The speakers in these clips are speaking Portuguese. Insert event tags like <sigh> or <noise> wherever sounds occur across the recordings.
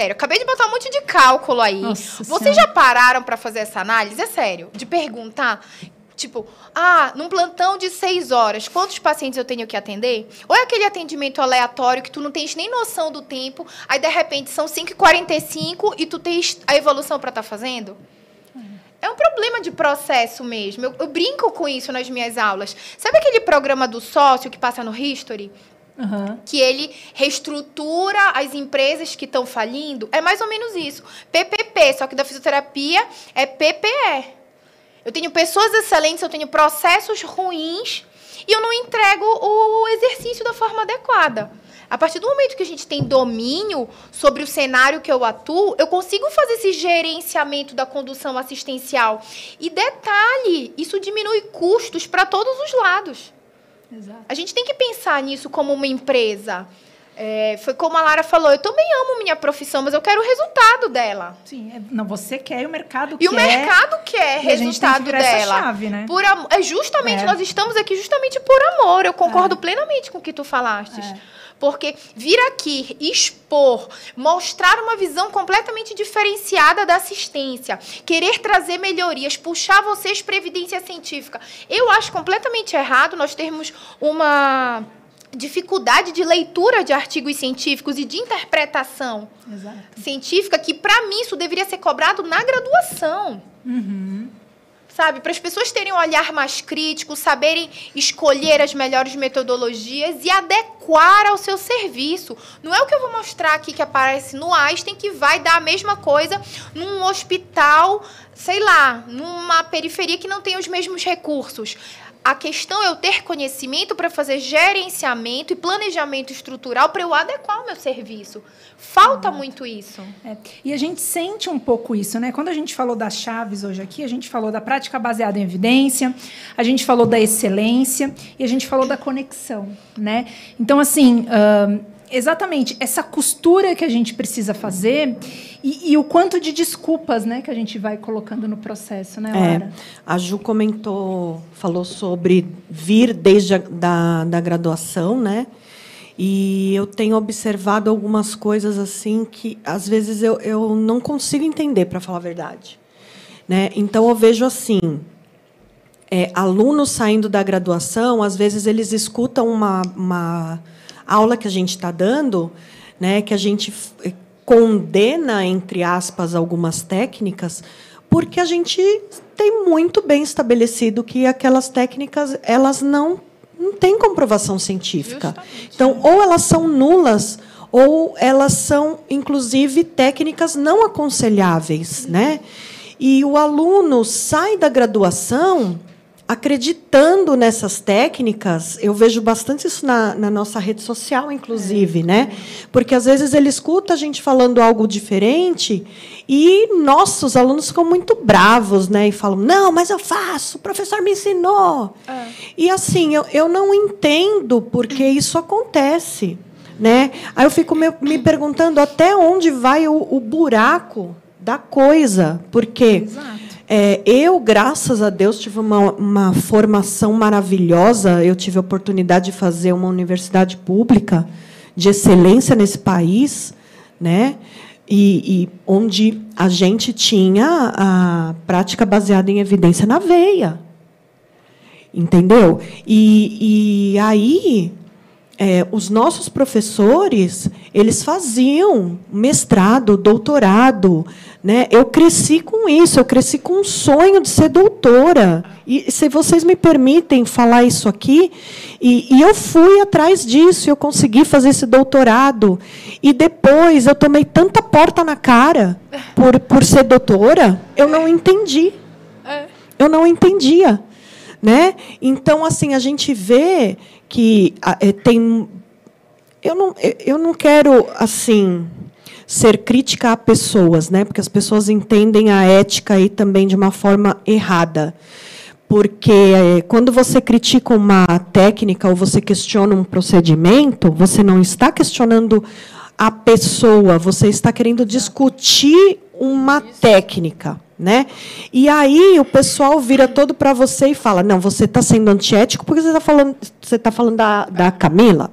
sério. Acabei de botar um monte de cálculo aí. Nossa Vocês já pararam para fazer essa análise? É sério. De perguntar. Tipo, ah, num plantão de seis horas, quantos pacientes eu tenho que atender? Ou é aquele atendimento aleatório que tu não tens nem noção do tempo, aí de repente são 5h45 e tu tens a evolução para estar fazendo? É um problema de processo mesmo. Eu, eu brinco com isso nas minhas aulas. Sabe aquele programa do sócio que passa no History? Aham. que ele reestrutura as empresas que estão falindo. É mais ou menos isso. PPP, só que da fisioterapia é PPE. Eu tenho pessoas excelentes, eu tenho processos ruins e eu não entrego o exercício da forma adequada. A partir do momento que a gente tem domínio sobre o cenário que eu atuo, eu consigo fazer esse gerenciamento da condução assistencial. E detalhe, isso diminui custos para todos os lados. Exato. A gente tem que pensar nisso como uma empresa. É, foi como a Lara falou, eu também amo minha profissão, mas eu quero o resultado dela. Sim, é- não, você quer e o mercado E quer. o mercado quer e resultado virar essa dela. chave, né? Por é justamente, É. nós estamos aqui justamente por amor. Eu concordo plenamente com o que tu falaste. Porque vir aqui, expor, mostrar uma visão completamente diferenciada da assistência, querer trazer melhorias, puxar vocês para evidência científica. Eu acho completamente errado nós termos uma dificuldade de leitura de artigos científicos e de interpretação Exato. científica que, para mim, isso deveria ser cobrado na graduação Uhum. Sabe? Para as pessoas terem um olhar mais crítico, saberem escolher as melhores metodologias e adequar ao seu serviço. Não é o que eu vou mostrar aqui que aparece no Einstein que vai dar a mesma coisa num hospital, sei lá, numa periferia que não tem os mesmos recursos. A questão é eu ter conhecimento para fazer gerenciamento e planejamento estrutural para eu adequar o meu serviço. Falta muito isso. É, E a gente sente um pouco isso, né? Quando a gente falou das chaves hoje aqui, a gente falou da prática baseada em evidência, a gente falou da excelência e a gente falou da conexão, né? Então, assim, ahn, exatamente essa costura que a gente precisa fazer e, e o quanto de desculpas, né, que a gente vai colocando no processo, né, É, Lara? a Ju comentou, falou sobre vir desde a da, da graduação, né? E eu tenho observado algumas coisas assim que às vezes eu, eu não consigo entender, para falar a verdade. Né? Então eu vejo assim, é, alunos saindo da graduação, às vezes eles escutam uma, uma aula que a gente está dando, né, que a gente f- condena, entre aspas, algumas técnicas, porque a gente tem muito bem estabelecido que aquelas técnicas elas não, não têm comprovação científica. Justamente. Então, ou elas são nulas, ou elas são, inclusive, técnicas não aconselháveis. Né? E o aluno sai da graduação acreditando nessas técnicas, eu vejo bastante isso na, na nossa rede social, inclusive, né? Porque às vezes ele escuta a gente falando algo diferente e, nossa, os alunos ficam muito bravos, né? E falam, não, mas eu faço, o professor me ensinou. E assim, eu, eu não entendo porque isso acontece. Né? Aí eu fico me, me perguntando até onde vai o, o buraco da coisa. Porque Exato. É, eu, graças a Deus, tive uma, uma formação maravilhosa. Eu tive a oportunidade de fazer uma universidade pública de excelência nesse país, né? E, e onde a gente tinha a prática baseada em evidência na veia. Entendeu? E, e aí, é, os nossos professores, eles faziam mestrado, doutorado. Né? Eu cresci com isso, eu cresci com um sonho de ser doutora. E se vocês me permitem falar isso aqui, e, e eu fui atrás disso, eu consegui fazer esse doutorado. E depois eu tomei tanta porta na cara por, por ser doutora, eu não entendi eu não entendia, né? Então assim a gente vê que ah, eh, tem, eu não, eh, eu não quero assim ser crítica a pessoas, né? Porque as pessoas entendem a ética aí também de uma forma errada. Porque eh, quando você critica uma técnica ou você questiona um procedimento, você não está questionando a pessoa, você está querendo discutir uma técnica, né? E aí o pessoal vira todo para você e fala: não, você está sendo antiético porque você está falando, você está falando da, da Camila.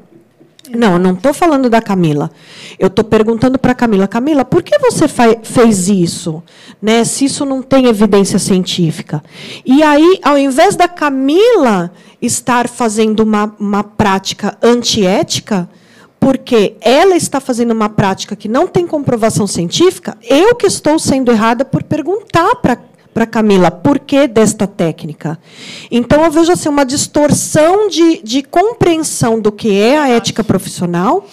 Não, eu não estou falando da Camila. Eu estou perguntando para a Camila, Camila, por que você fez isso? Né, se isso não tem evidência científica. E aí, ao invés da Camila estar fazendo uma, uma prática antiética, porque ela está fazendo uma prática que não tem comprovação científica, eu que estou sendo errada por perguntar para para Camila, por que desta técnica? Então, eu vejo assim, uma distorção de, de compreensão do que é a ética profissional.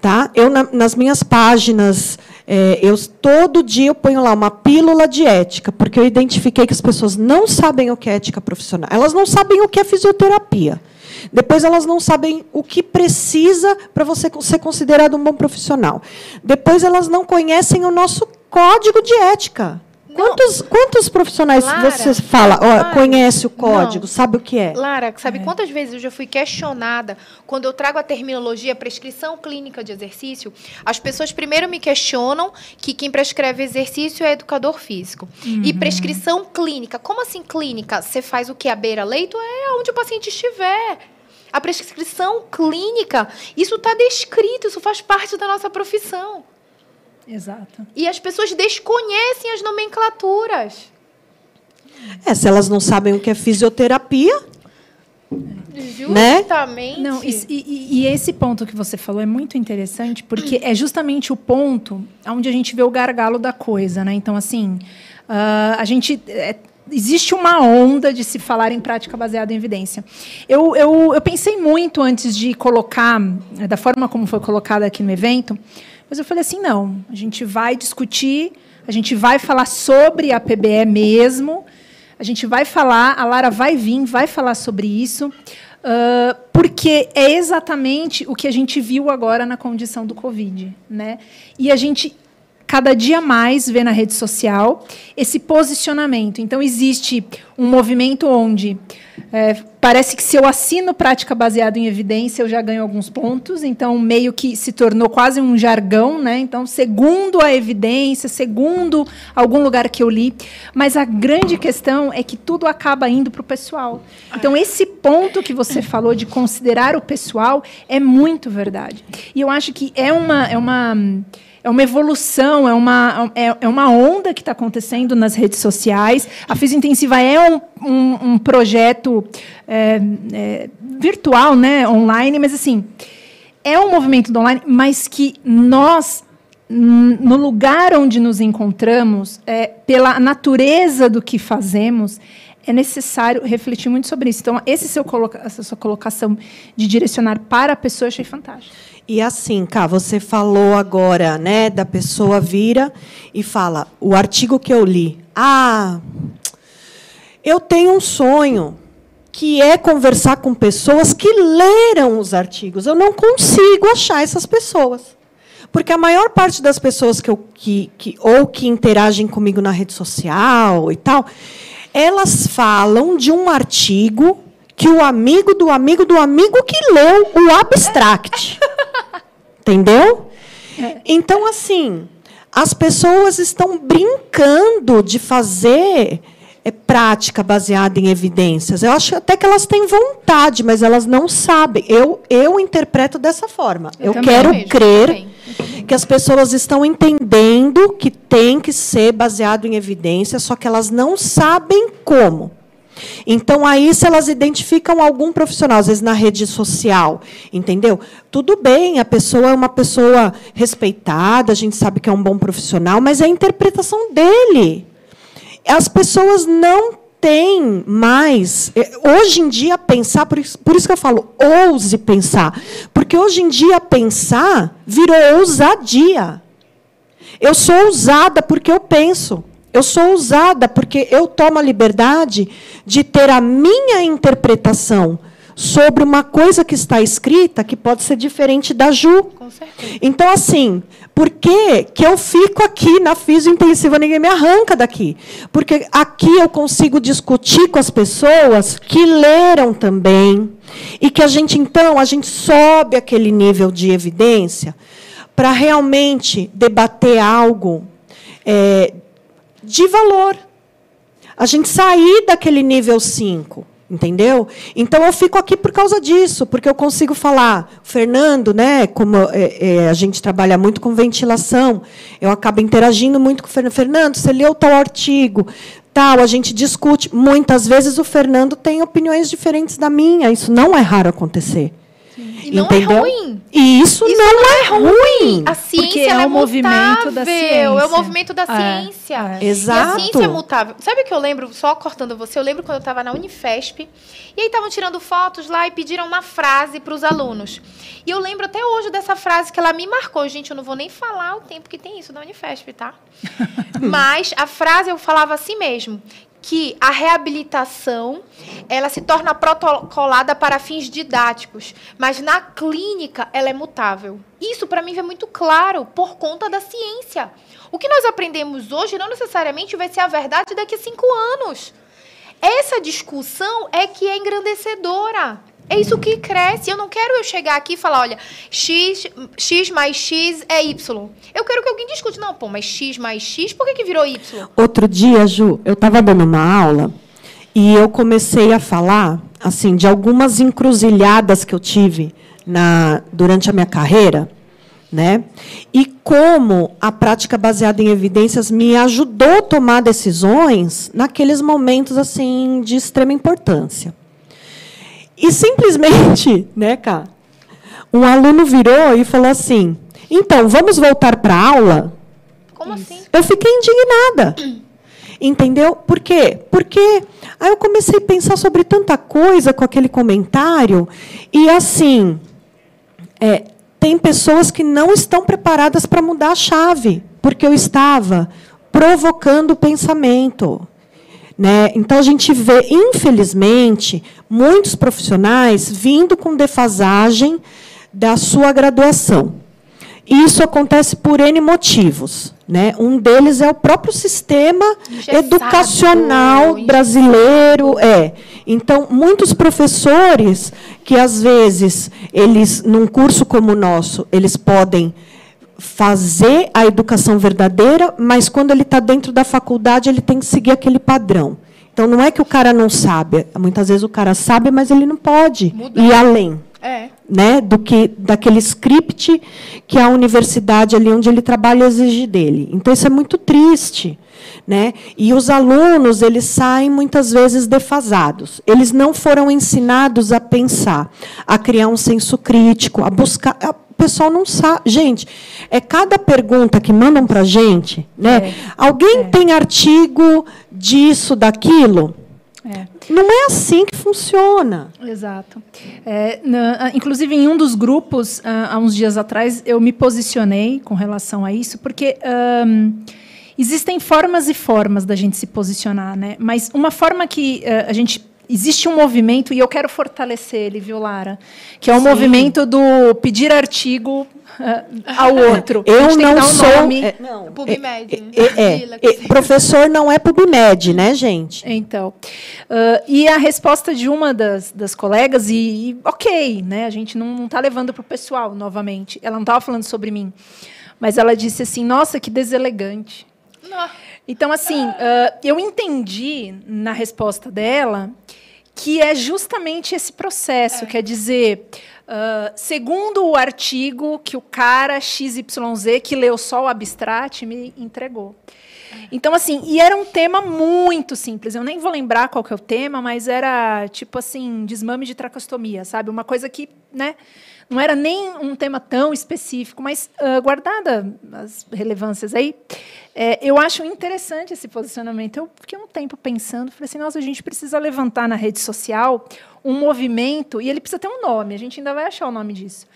Tá? Eu, na, nas minhas páginas, é, eu todo dia eu ponho lá uma pílula de ética, porque eu identifiquei que as pessoas não sabem o que é ética profissional. Elas não sabem o que é fisioterapia. Depois elas não sabem o que precisa para você ser considerado um bom profissional. Depois elas não conhecem o nosso código de ética. Quantos, quantos profissionais Lara, você fala, Lara, conhece o código, não. sabe o que é? Lara, sabe é. quantas vezes eu já fui questionada quando eu trago a terminologia prescrição clínica de exercício? As pessoas primeiro me questionam que quem prescreve exercício é educador físico. Uhum. E prescrição clínica, como assim clínica? Você faz o que? A beira-leito? É onde o paciente estiver. A prescrição clínica, isso está descrito, isso faz parte da nossa profissão. Exato. E as pessoas desconhecem as nomenclaturas. É, se elas não sabem o que é fisioterapia. Justamente. Né? Não, e, e, e, esse ponto que você falou é muito interessante, porque é justamente o ponto onde a gente vê o gargalo da coisa. Né? Então, assim, uh, a gente. É, existe uma onda de se falar em prática baseada em evidência. Eu, eu, eu pensei muito antes de colocar, da forma como foi colocada aqui no evento, mas eu falei assim: não, a gente vai discutir, a gente vai falar sobre a PBE mesmo, a gente vai falar, a Lara vai vir, vai falar sobre isso, uh, porque é exatamente o que a gente viu agora na condição do Covid. Né? E a gente cada dia mais vê na rede social esse posicionamento. Então, existe um movimento onde é, parece que se eu assino prática baseada em evidência, eu já ganho alguns pontos. Então, meio que se tornou quase um jargão. Né? Então, segundo a evidência, segundo algum lugar que eu li. Mas a grande questão é que tudo acaba indo para o pessoal. Então, esse ponto que você falou de considerar o pessoal é muito verdade. E eu acho que é uma. É uma é uma evolução, é uma, é, é uma onda que está acontecendo nas redes sociais. A Física Intensiva é um, um, um projeto é, é, virtual, né, online, mas assim é um movimento do online, mas que nós no lugar onde nos encontramos, é, pela natureza do que fazemos, é necessário refletir muito sobre isso. Então, esse seu essa sua colocação de direcionar para a pessoa, achei fantástico. E assim, cá, você falou agora, né, da pessoa vira e fala, o artigo que eu li. Ah, eu tenho um sonho que é conversar com pessoas que leram os artigos. Eu não consigo achar essas pessoas. Porque a maior parte das pessoas que, eu, que, que ou que interagem comigo na rede social e tal, elas falam de um artigo que o amigo do amigo do amigo que leu o abstract. Entendeu? É. Então, assim, as pessoas estão brincando de fazer é, prática baseada em evidências. Eu acho até que elas têm vontade, mas elas não sabem. Eu, eu interpreto dessa forma. Eu, eu quero crer que as pessoas estão entendendo que tem que ser baseado em evidências, só que elas não sabem como. Então, aí, se elas identificam algum profissional, às vezes na rede social, entendeu? Tudo bem, a pessoa é uma pessoa respeitada, a gente sabe que é um bom profissional, mas é a interpretação dele. As pessoas não têm mais. É, hoje em dia, pensar, por isso, por isso que eu falo, ouse pensar. Porque hoje em dia, pensar virou ousadia. Eu sou ousada porque eu penso. Eu sou usada porque eu tomo a liberdade de ter a minha interpretação sobre uma coisa que está escrita que pode ser diferente da Ju. Então, assim, por que, que eu fico aqui na física intensiva, ninguém me arranca daqui? Porque aqui eu consigo discutir com as pessoas que leram também. E que a gente, então, a gente sobe aquele nível de evidência para realmente debater algo é, de valor. A gente sair daquele nível 5. Entendeu? Então eu fico aqui por causa disso, porque eu consigo falar. Fernando, né? Como é, é, a gente trabalha muito com ventilação, eu acabo interagindo muito com o Fernando. Fernando, você leu tal artigo, tal, a gente discute. Muitas vezes o Fernando tem opiniões diferentes da minha. Isso não é raro acontecer. E não é Entendeu? ruim. E isso, Isso não, é ruim. A ciência Porque é ela é o movimento da mutável, É o ciência. movimento da É, ciência. é. E a Exato. ciência é mutável. Sabe o que eu lembro, só cortando você, eu lembro quando eu estava na Unifesp, e aí estavam tirando fotos lá e pediram uma frase para os alunos. E eu lembro até hoje dessa frase que ela me marcou. Gente, eu não vou nem falar o tempo que tem isso na Unifesp, tá? <laughs> Mas a frase eu falava assim mesmo, que a reabilitação ela se torna protocolada para fins didáticos, mas na clínica ela é mutável. Isso para mim é muito claro por conta da ciência. O que nós aprendemos hoje não necessariamente vai ser a verdade daqui a cinco anos. Essa discussão é que é engrandecedora. É isso que cresce. Eu não quero eu chegar aqui e falar, olha, x, x mais x é y. Eu quero que alguém discute. Não, pô, mas x mais x, por que, que virou y? Outro dia, Ju, eu estava dando uma aula e eu comecei a falar assim de algumas encruzilhadas que eu tive na, durante a minha carreira, né? E como a prática baseada em evidências me ajudou a tomar decisões naqueles momentos assim de extrema importância. E simplesmente, <laughs> né, cá, um aluno virou e falou assim: "Então, vamos voltar para a aula?" Como assim? Eu fiquei indignada. <clears throat> Entendeu? Por quê? Porque aí eu comecei a pensar sobre tanta coisa com aquele comentário e assim, é, tem pessoas que não estão preparadas para mudar a chave, porque eu estava provocando o pensamento. Né? Então a gente vê, infelizmente, muitos profissionais vindo com defasagem da sua graduação. E isso acontece por N motivos. Né? Um deles é o próprio sistema Engessado, educacional brasileiro. É. Então, muitos professores que, às vezes, eles, num curso como o nosso, eles podem fazer a educação verdadeira, mas quando ele está dentro da faculdade, ele tem que seguir aquele padrão. Então, não é que o cara não sabe. Muitas vezes o cara sabe, mas ele não pode Mudar. ir além É. né, do que daquele script que a universidade ali onde ele trabalha exige dele. Então isso é muito triste, né? E os alunos eles saem muitas vezes defasados. Eles não foram ensinados a pensar, a criar um senso crítico, a buscar. a- O pessoal não sabe. Gente, é cada pergunta que mandam para a gente, né? É. Alguém É. tem artigo disso, daquilo? É. Não é assim que funciona. Exato. É, na- inclusive, em um dos grupos, ah, há uns dias atrás, eu me posicionei com relação a isso, porque ahn, existem formas e formas da gente se posicionar, né? Mas uma forma que ah, a gente. Existe um movimento, e eu quero fortalecer ele, viu, Lara? Que é o Sim. movimento do pedir artigo ah, ao outro. A Eu não um sou. nome. é, não, PubMed. é, é, Dila, é, professor não é PubMed, né, gente? Então, ah, e a resposta de uma das, das colegas, e, e ok, né? A gente não está levando para o pessoal novamente. Ela não estava falando sobre mim. Mas ela disse assim: nossa, que deselegante. Não. Então, assim, ah, eu entendi na resposta dela que é justamente esse processo, quer dizer, ah, segundo o artigo que o cara XYZ que leu só o abstract me entregou. Então, assim, e era um tema muito simples. Eu nem vou lembrar qual que é o tema, mas era tipo assim, desmame de tracostomia, sabe? Uma coisa que, né? Não era nem um tema tão específico, mas ah, guardada as relevâncias aí, é, eu acho interessante esse posicionamento. Eu fiquei um tempo pensando, falei assim, nossa, a gente precisa levantar na rede social um movimento, e ele precisa ter um nome, a gente ainda vai achar o nome disso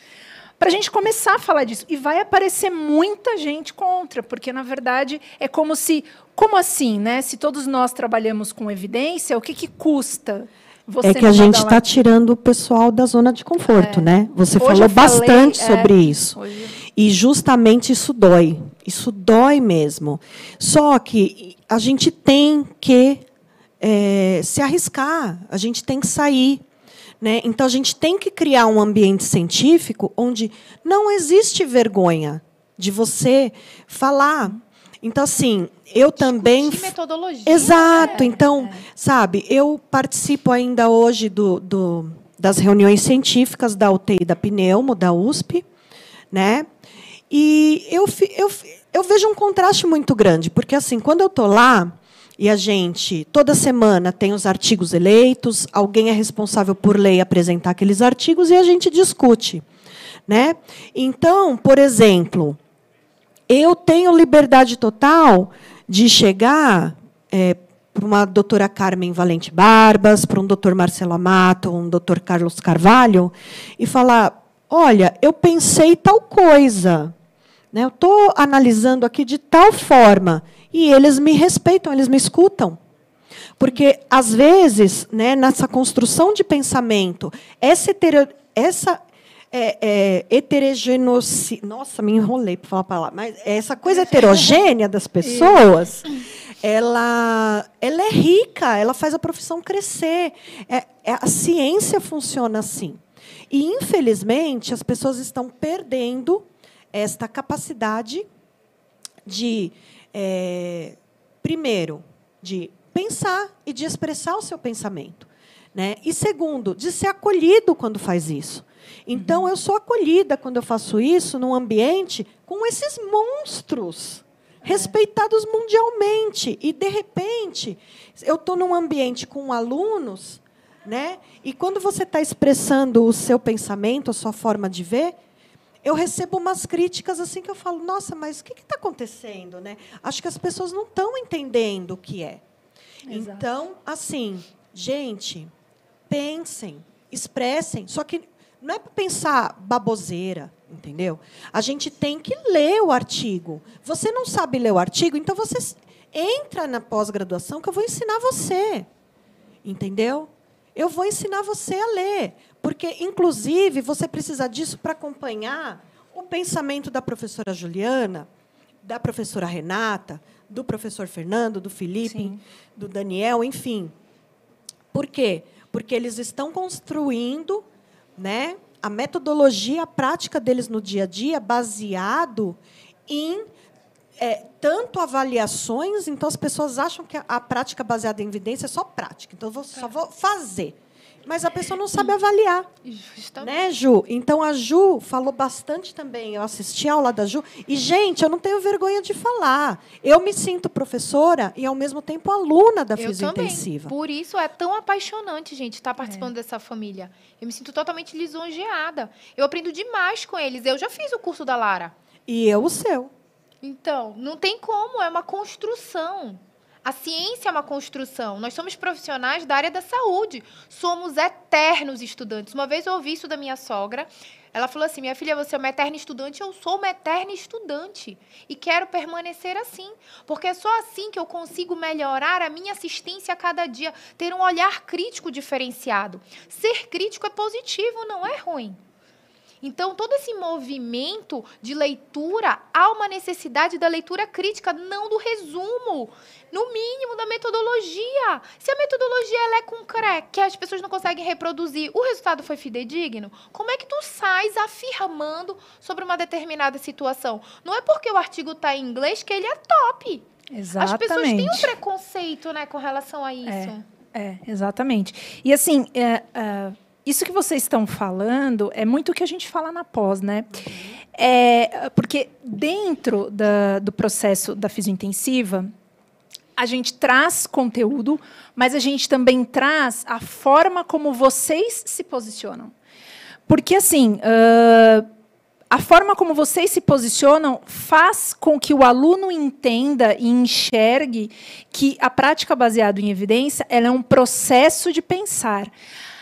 para a gente começar a falar disso. E vai aparecer muita gente contra, porque, na verdade, é como se. Como assim, né? Se todos nós trabalhamos com evidência, o que, que custa você é que a gente está tirando o pessoal da zona de conforto, É. né? Você Hoje falou falei, bastante é, sobre isso. hoje- E justamente isso dói. Isso dói mesmo. Só que a gente tem que é, se arriscar, a gente tem que sair. Né? Então, a gente tem que criar um ambiente científico onde não existe vergonha de você falar. Então, assim, eu também. Metodologia. Exato. né? Então, sabe, eu participo ainda hoje do, do- das reuniões científicas da UTI da Pneumo, da USP, né? E eu, eu, eu vejo um contraste muito grande, porque assim, quando eu estou lá e a gente, toda semana, tem os artigos eleitos, alguém é responsável por lei apresentar aqueles artigos e a gente discute. Né? Então, por exemplo, eu tenho liberdade total de chegar para uma doutora Carmen Valente Barbas, para um doutor Marcelo Amato, um doutor Carlos Carvalho, e falar: olha, eu pensei tal coisa. Né? Eu estou analisando aqui de tal forma. E eles me respeitam, eles me escutam. Porque, às vezes, né, nessa construção de pensamento, essa, essa é, é. Nossa, me enrolei para falar a palavra. Mas essa coisa heterogênea das <laughs> pessoas, ela, ela é rica, ela faz a profissão crescer. É, é, a ciência funciona assim. E, infelizmente, as pessoas estão perdendo esta capacidade de, é, primeiro, de pensar e de expressar o seu pensamento. Né? E, segundo, de ser acolhido quando faz isso. Então, eu sou acolhida quando eu faço isso num ambiente com esses monstros respeitados mundialmente. E, de repente, eu estou num ambiente com alunos, né? e quando você está expressando o seu pensamento, a sua forma de ver, eu recebo umas críticas assim que eu falo, nossa, mas o que está acontecendo? Né? Acho que as pessoas não estão entendendo o que é. Exato. Então, assim, gente, pensem, expressem, só que não é para pensar baboseira, entendeu? A gente tem que ler o artigo. Você não sabe ler o artigo, então você entra na pós-graduação que eu vou ensinar você. Entendeu? Eu vou ensinar você a ler, porque inclusive você precisa disso para acompanhar o pensamento da professora Juliana, da professora Renata, do professor Fernando, do Felipe, Sim. do Daniel, enfim. Por quê? Porque eles estão construindo né, a metodologia, a prática deles no dia a dia, baseado em é, tanto avaliações, então as pessoas acham que a, a prática baseada em evidência é só prática. Então, eu vou, só vou fazer. Mas a pessoa não sabe avaliar. Justamente. Né, Ju? Então a Ju falou bastante também. Eu assisti a aula da Ju. E, gente, eu não tenho vergonha de falar. Eu me sinto professora e, ao mesmo tempo, aluna da Eu também. fisiointensiva. Por isso é tão apaixonante, gente, estar É. participando dessa família. Eu me sinto totalmente lisonjeada. Eu aprendo demais com eles. Eu já fiz o curso da Lara. E eu o seu. Então, não tem como, é uma construção. A ciência é uma construção. Nós somos profissionais da área da saúde. Somos eternos estudantes. Uma vez eu ouvi isso da minha sogra. Ela falou assim: Minha filha, você é uma eterna estudante. Eu sou uma eterna estudante. E quero permanecer assim. Porque é só assim que eu consigo melhorar a minha assistência a cada dia. Ter um olhar crítico diferenciado. Ser crítico é positivo, não é ruim. Então, todo esse movimento de leitura, há uma necessidade da leitura crítica, não do resumo. No mínimo, da metodologia. Se a metodologia ela é concreta, que as pessoas não conseguem reproduzir, o resultado foi fidedigno, como é que tu sais afirmando sobre uma determinada situação? Não é porque o artigo está em inglês que ele é top. Exatamente. As pessoas têm um preconceito né, com relação a isso. É, exatamente. E assim, é, é, isso que vocês estão falando é muito o que a gente fala na pós, né? É, porque dentro da- do processo da fisiointensiva, a gente traz conteúdo, mas a gente também traz a forma como vocês se posicionam. Porque, assim, ãh, a forma como vocês se posicionam faz com que o aluno entenda e enxergue que a prática baseada em evidência é um processo de pensar.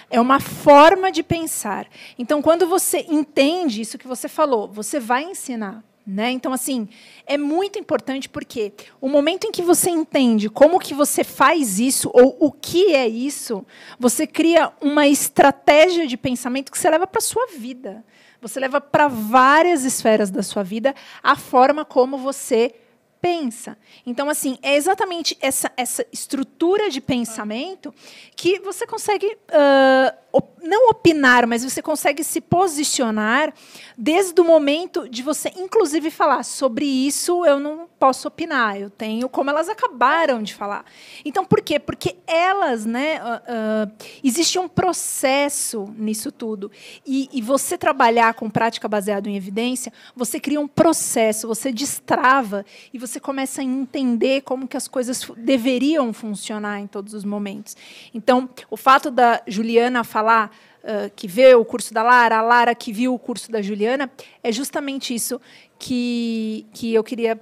É uma forma de pensar. Então, quando você entende isso que você falou, você vai ensinar. Né? Então, assim, é muito importante porque o momento em que você entende como que você faz isso ou o que é isso, você cria uma estratégia de pensamento que você leva para a sua vida. Você leva para várias esferas da sua vida a forma como você pensa. Então, assim, é exatamente essa, essa estrutura de pensamento que você consegue uh, op não opinar, mas você consegue se posicionar desde o momento de você, inclusive, falar sobre isso eu não posso opinar, eu tenho como elas acabaram de falar. Então, por quê? Porque elas, né, uh, uh, existe um processo nisso tudo. E, e você trabalhar com prática baseada em evidência, você cria um processo, você destrava e você começa a entender como que as coisas deveriam funcionar em todos os momentos. Então, o fato da Juliana falar uh, que vê o curso da Lara, a Lara que viu o curso da Juliana, é justamente isso que, que eu queria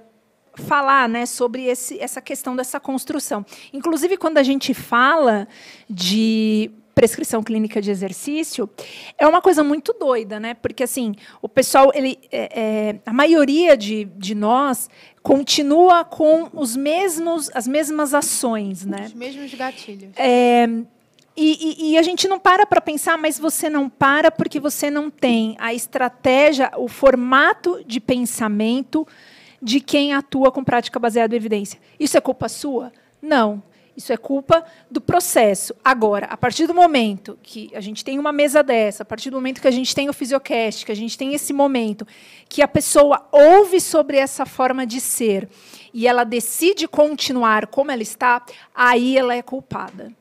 falar né, sobre esse, essa questão dessa construção. Inclusive, quando a gente fala de prescrição clínica de exercício é uma coisa muito doida, né? Porque assim o pessoal, ele, é, é, a maioria de, de nós continua com os mesmos, as mesmas ações, né? Os mesmos gatilhos. É, e, e, e, a gente não para para pensar, mas você não para porque você não tem a estratégia, o formato de pensamento de quem atua com prática baseada em evidência. Isso é culpa sua? Não. Isso é culpa do processo. Agora, a partir do momento que a gente tem uma mesa dessa, a partir do momento que a gente tem o Fisiocast, que a gente tem esse momento que a pessoa ouve sobre essa forma de ser e ela decide continuar como ela está, aí ela é culpada.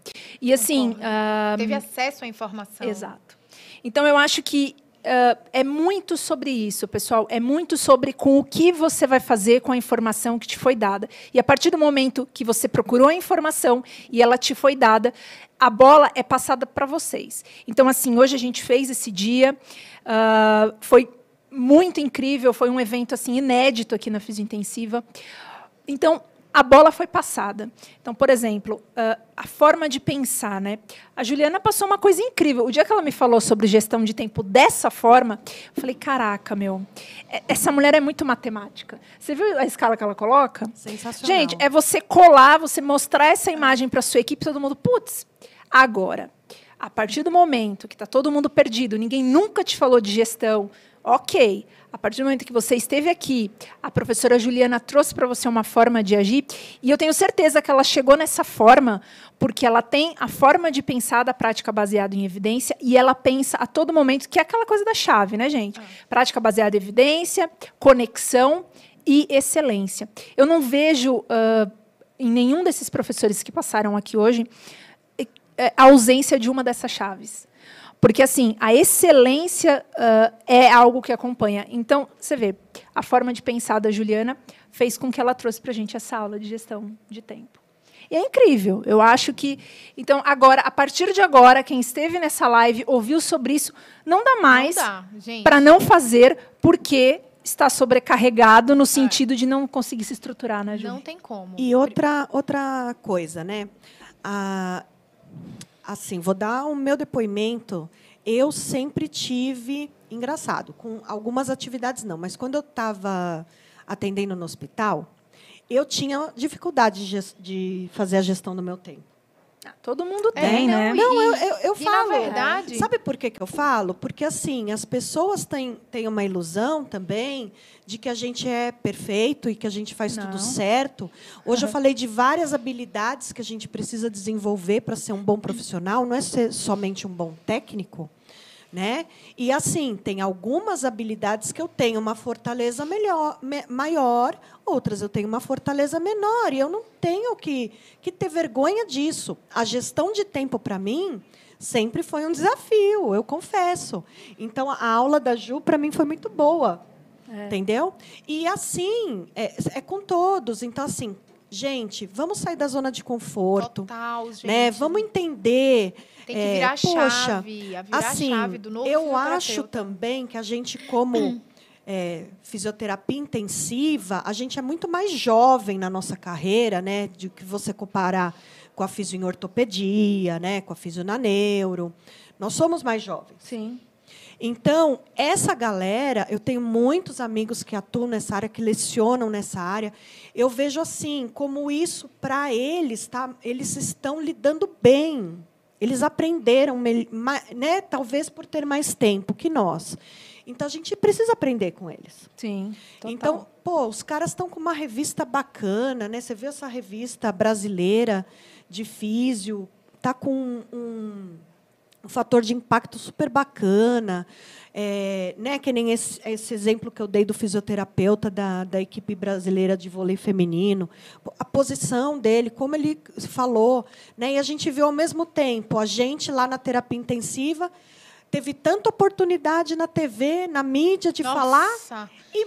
E assim. Uh, Teve acesso à informação. Exato. Então, eu acho que Uh, é muito sobre isso, pessoal. É muito sobre com o que você vai fazer com a informação que te foi dada. E a partir do momento que você procurou a informação e ela te foi dada, a bola é passada para vocês. Então, assim, hoje a gente fez esse dia, uh, foi muito incrível, foi um evento assim inédito aqui na Fisiointensiva. Então, a bola foi passada. Então, por exemplo, uh, a forma de pensar, né? A Juliana passou uma coisa incrível. O dia que ela me falou sobre gestão de tempo dessa forma, eu falei: caraca, meu, é, essa mulher é muito matemática. Você viu a escala que ela coloca? Sensacional. Gente, é você colar, você mostrar essa imagem para sua equipe, todo mundo, putz, agora. A partir do momento que está todo mundo perdido, ninguém nunca te falou de gestão, ok. A partir do momento que você esteve aqui, a professora Juliana trouxe para você uma forma de agir, e eu tenho certeza que ela chegou nessa forma porque ela tem a forma de pensar da prática baseada em evidência e ela pensa a todo momento, que é aquela coisa da chave, né, gente? Ah. Prática baseada em evidência, conexão e excelência. Eu não vejo uh, em nenhum desses professores que passaram aqui hoje eh, a ausência de uma dessas chaves. Porque, assim, a excelência uh, é algo que acompanha. Então, você vê, a forma de pensar da Juliana fez com que ela trouxe para a gente essa aula de gestão de tempo. E é incrível. Eu acho que. Então, agora, a partir de agora, quem esteve nessa live ouviu sobre isso, não dá mais para não fazer, porque está sobrecarregado no é. sentido é. de não conseguir se estruturar, né, Ju? Não tem como. E outra, outra coisa, né? A, Assim, vou dar o meu depoimento. Eu sempre tive, engraçado, com algumas atividades não, mas quando eu estava atendendo no hospital, eu tinha dificuldade de, de fazer a gestão do meu tempo. Todo mundo é, tem, é, né? Não, eu, eu, eu e falo. Na verdade. Sabe por que, que eu falo? Porque assim, as pessoas têm, têm uma ilusão também de que a gente é perfeito e que a gente faz Não. tudo certo. Hoje uhum. eu falei de várias habilidades que a gente precisa desenvolver para ser um bom profissional, não é ser somente um bom técnico. Né? E assim, tem algumas habilidades que eu tenho uma fortaleza melhor, me, maior, outras eu tenho uma fortaleza menor, e eu não tenho que, que ter vergonha disso. A gestão de tempo, para mim, sempre foi um desafio, eu confesso. Então, a aula da Ju, para mim, foi muito boa. É. Entendeu? E assim, é, é com todos. Então, assim, gente, vamos sair da zona de conforto. Total, gente. Né? Vamos entender tem que é, virar é, poxa, chave, a virar assim, chave do novo Eu acho também que a gente, como <clears throat> é, fisioterapia intensiva, a gente é muito mais jovem na nossa carreira, né? De que você comparar com a fisio em ortopedia, né? Com a fisio na neuro. Nós somos mais jovens. Sim. Então, essa galera, eu tenho muitos amigos que atuam nessa área, que lecionam nessa área. Eu vejo assim, como isso, para eles, tá, eles estão lidando bem eles aprenderam, né, talvez por ter mais tempo que nós. Então a gente precisa aprender com eles. Sim. Total. Então, pô, os caras estão com uma revista bacana, né? Você viu essa revista brasileira de físio, tá com um, um fator de impacto super bacana. É, né, que nem esse, esse, exemplo que eu dei do fisioterapeuta da, da equipe brasileira de vôlei feminino, a posição dele, como ele falou, né, e a gente viu ao mesmo tempo a gente lá na terapia intensiva teve tanta oportunidade na TV, na mídia de Nossa. falar e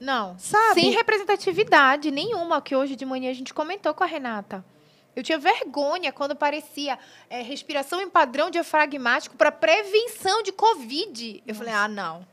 Não, Sabe? sem representatividade nenhuma, que hoje de manhã a gente comentou com a Renata. Eu tinha vergonha quando parecia é, respiração em padrão diafragmático para prevenção de Covid. Eu falei, ah, não.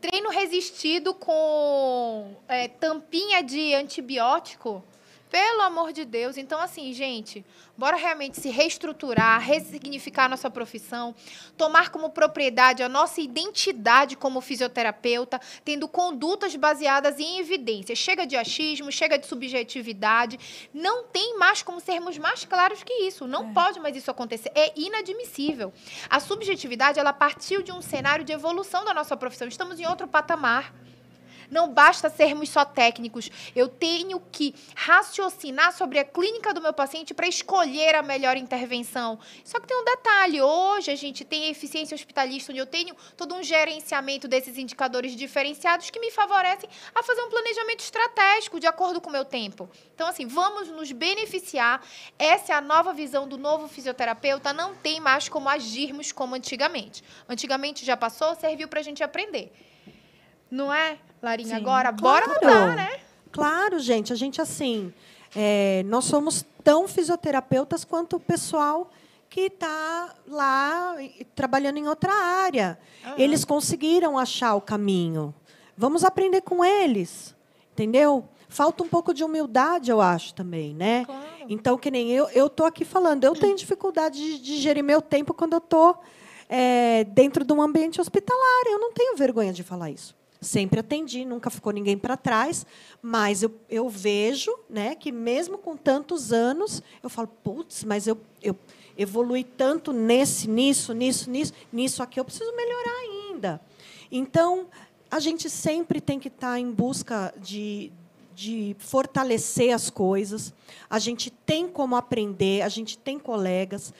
Treino resistido com é, tampinha de antibiótico. Pelo amor de Deus. Então, assim, gente, bora realmente se reestruturar, ressignificar a nossa profissão, tomar como propriedade a nossa identidade como fisioterapeuta, tendo condutas baseadas em evidências. Chega de achismo, chega de subjetividade. Não tem mais como sermos mais claros que isso. Não pode mais isso acontecer. É inadmissível. A subjetividade, ela partiu de um cenário de evolução da nossa profissão. Estamos em outro patamar. Não basta sermos só técnicos. Eu tenho que raciocinar sobre a clínica do meu paciente para escolher a melhor intervenção. Só que tem um detalhe: hoje a gente tem a eficiência hospitalista, onde eu tenho todo um gerenciamento desses indicadores diferenciados que me favorecem a fazer um planejamento estratégico de acordo com o meu tempo. Então, assim, vamos nos beneficiar. Essa é a nova visão do novo fisioterapeuta. Não tem mais como agirmos como antigamente. Antigamente já passou, serviu para a gente aprender. Não é, Larinha? Sim. Agora, bora Claro. mudar, né? Claro, gente. A gente, assim, é, nós somos tão fisioterapeutas quanto o pessoal que está lá trabalhando em outra área. Eles conseguiram achar o caminho. Vamos aprender com eles, entendeu? Falta um pouco de humildade, eu acho, também, né? Claro. Então, que nem eu, eu tô aqui falando, eu tenho dificuldade de, de gerir meu tempo quando eu tô é, dentro de um ambiente hospitalar. Eu não tenho vergonha de falar isso. Sempre atendi, nunca ficou ninguém para trás, mas eu, eu vejo né, que, mesmo com tantos anos, eu falo, putz, mas eu, eu evolui tanto nesse, nisso, nisso, nisso, nisso aqui, eu preciso melhorar ainda. Então, a gente sempre tem que estar em busca de, de fortalecer as coisas. A gente tem como aprender, a gente tem colegas.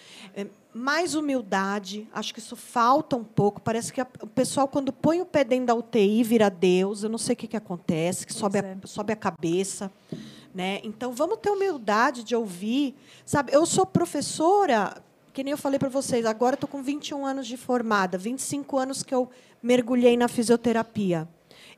É, mais humildade, acho que isso falta um pouco. Parece que a- o pessoal, quando põe o pé dentro da UTI, vira Deus. Eu não sei o que, que acontece, que sobe, a, sobe a cabeça. Né? Então, vamos ter humildade de ouvir. Sabe, eu sou professora, que nem eu falei para vocês, agora estou com 21 anos de formada, 25 anos que eu mergulhei na fisioterapia.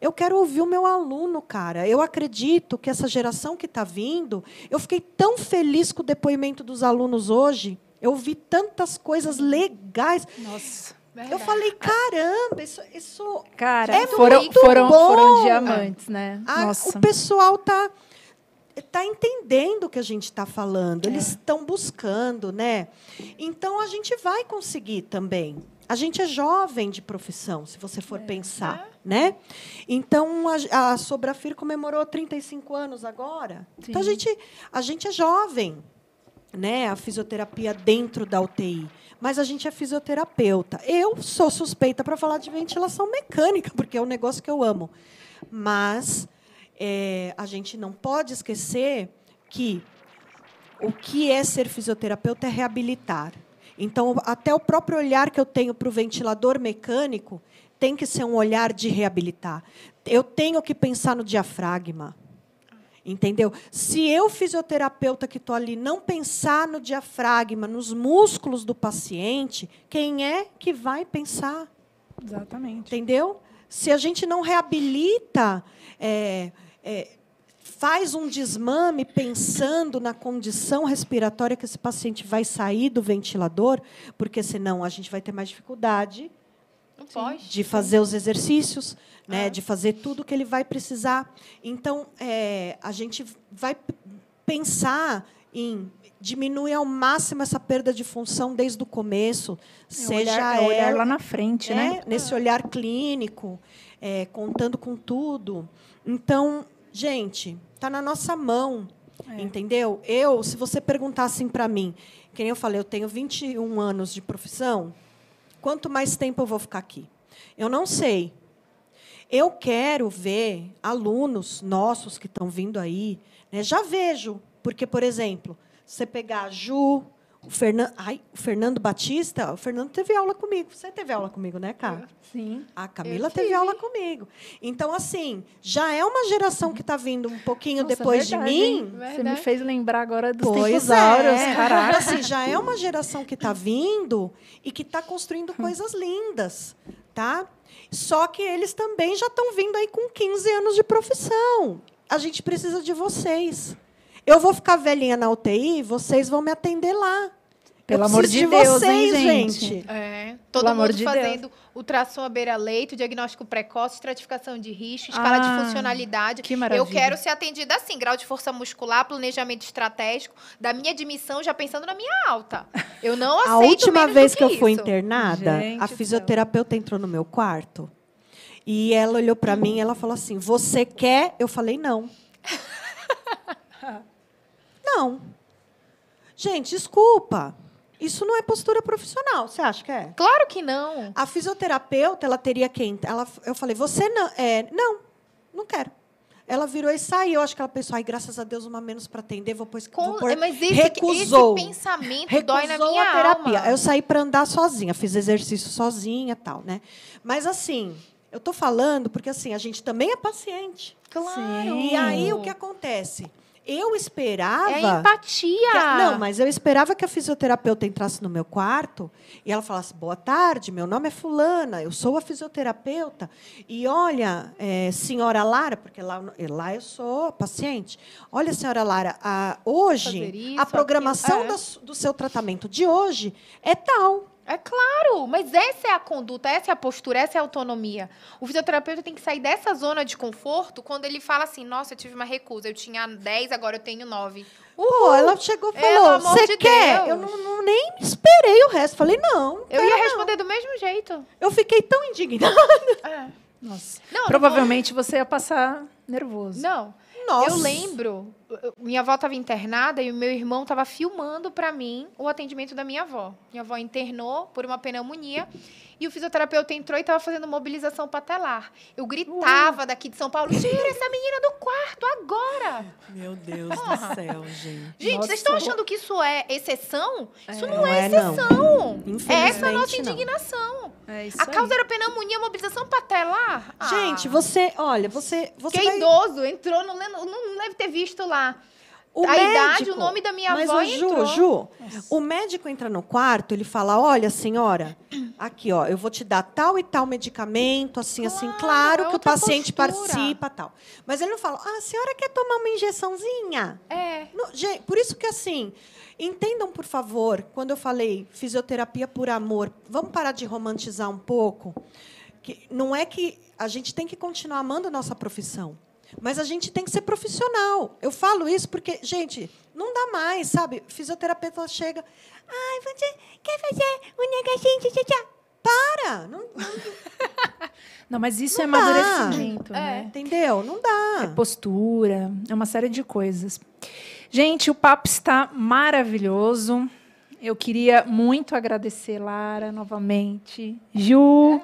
Eu quero ouvir o meu aluno, cara. Eu acredito que essa geração que está vindo, eu fiquei tão feliz com o depoimento dos alunos hoje. Eu ouvi tantas coisas legais. Nossa. Eu falei, caramba, isso, isso Cara, É foram, muito foram, bom. foram diamantes, né? a- Nossa. o pessoal tá tá entendendo o que a gente está falando. Eles estão buscando, né? Então a gente vai conseguir também. A gente é jovem de profissão, se você for pensar, né? Então a, a Sobrafir comemorou 35 anos agora. Então a Sim. gente a gente é jovem, né? A fisioterapia dentro da UTI. Mas a gente é fisioterapeuta. Eu sou suspeita para falar de ventilação mecânica, porque é um negócio que eu amo. Mas é, a gente não pode esquecer que o que é ser fisioterapeuta é reabilitar. Então, até o próprio olhar que eu tenho para o ventilador mecânico tem que ser um olhar de reabilitar. Eu tenho que pensar no diafragma. Entendeu? Se eu, fisioterapeuta que estou ali, não pensar no diafragma, nos músculos do paciente, quem é que vai pensar? Exatamente. Entendeu? Se a gente não reabilita, é, é, faz um desmame pensando na condição respiratória que esse paciente vai sair do ventilador, porque senão a gente vai ter mais dificuldade de fazer os exercícios, né, Ah. de fazer tudo que ele vai precisar. Então, é, a gente vai pensar em diminuir ao máximo essa perda de função desde o começo, É seja olhar, é olhar lá na frente, né? é, nesse olhar clínico, é, contando com tudo. Então, gente, está na nossa mão, É. entendeu? Eu, se você perguntar assim para mim, que nem eu falei, eu tenho 21 anos de profissão, quanto mais tempo eu vou ficar aqui? Eu não sei. Eu quero ver alunos nossos que estão vindo aí, né? já vejo, porque, por exemplo, você pegar a Ju, o, Fernan... Ai, o Fernando Batista, o Fernando teve aula comigo. Você teve aula comigo, né, cara? Sim. A Camila teve aula comigo. Então, assim, já é uma geração que está vindo um pouquinho Nossa, depois verdade, de mim. Você me fez lembrar agora dos Pois tempos áureos, é. caraca. Assim, já é uma geração que está vindo e que está construindo <laughs> coisas lindas, tá? Só que eles também já estão vindo aí com 15 anos de profissão. A gente precisa de vocês. Eu vou ficar velhinha na UTI, vocês vão me atender lá. Pelo amor preciso de Deus, hein, vocês, gente? É. Todo Pelo amor mundo de fazendo ultrassom à beira-leito, diagnóstico precoce, estratificação de risco, escala Ah, de funcionalidade. que maravilha. Eu quero ser atendida assim, grau de força muscular, planejamento estratégico, da minha admissão já pensando na minha alta. Eu não <laughs> aceito A última menos vez do que eu fui internada, Gente a fisioterapeuta entrou no meu quarto e ela olhou para mim e ela falou assim: Você quer? Eu falei: Não. <laughs> não. Gente, desculpa. Isso não é postura profissional. Você acha que é? Claro que não. A fisioterapeuta, ela teria quem? Ela, eu falei: Você não? É, não, não quero. Ela virou e saiu. Eu acho que ela pensou: Ai, graças a Deus, uma menos para atender. Vou pôr, Com- vou mas esse, recusou. esse pensamento Recusou dói na minha a terapia. alma. Eu saí para andar sozinha, fiz exercício sozinha, tal, né? Mas assim, eu tô falando porque assim a gente também é paciente. Claro. E aí o que acontece? Eu esperava. É empatia. a- não, mas eu esperava que a fisioterapeuta entrasse no meu quarto e ela falasse: Boa tarde, meu nome é Fulana, eu sou a fisioterapeuta. E olha, eh, senhora Lara, porque lá, lá eu sou paciente. Olha, senhora Lara, a- hoje, isso, a programação é. do seu tratamento de hoje é tal. É claro, mas essa é a conduta, essa é a postura, essa é a autonomia. O fisioterapeuta tem que sair dessa zona de conforto quando ele fala assim: nossa, eu tive uma recusa, eu tinha 10, agora eu tenho 9. Pô, ela chegou e Pelo falou: Você de quer? Deus." Eu não, não- nem esperei o resto. Falei: Não. Eu ia não." responder do mesmo jeito. Eu fiquei tão indignada. É. Nossa. Não, não Provavelmente você ia passar nervoso. Não. Nossa. Eu lembro, minha avó estava internada e o meu irmão estava filmando para mim o atendimento da minha avó. Minha avó internou por uma pneumonia e o fisioterapeuta entrou e estava fazendo mobilização patelar. Eu gritava daqui de São Paulo: tira essa menina do quarto agora! Meu Deus do céu, gente. Gente, Nossa, vocês estão achando que isso é exceção? Isso não, Não é é, não. exceção. Infelizmente, Essa é a nossa não. indignação. É A aí. causa era pneumonia, mobilização patelar. Ah. Gente, você, olha, você, você Que é vai- idoso, entrou, não, não deve ter visto lá. O a idade, médico- o nome da minha mas avó o Ju, entrou. Ju, o médico entra no quarto, ele fala: "Olha, senhora, aqui, ó, eu vou te dar tal e tal medicamento, assim, assim, Claro, claro é que o paciente postura. participa, tal". Mas ele não fala: "Ah, a senhora quer tomar uma injeçãozinha?" É. Não, gente, por isso que assim, entendam, por favor, quando eu falei fisioterapia por amor, vamos parar de romantizar um pouco. Que não é que a gente tem que continuar amando a nossa profissão, mas a gente tem que ser profissional. Eu falo isso porque, gente, não dá mais, sabe? Fisioterapeuta chega, ai, você quer fazer um negocinho, tchá, tchá, tchá." Para, não, não- <laughs> Não, mas isso Não é dá. amadurecimento, É. né? entendeu? Não dá. É postura, é uma série de coisas. Gente, o papo está maravilhoso. Eu queria muito agradecer, Lara, novamente. Ju,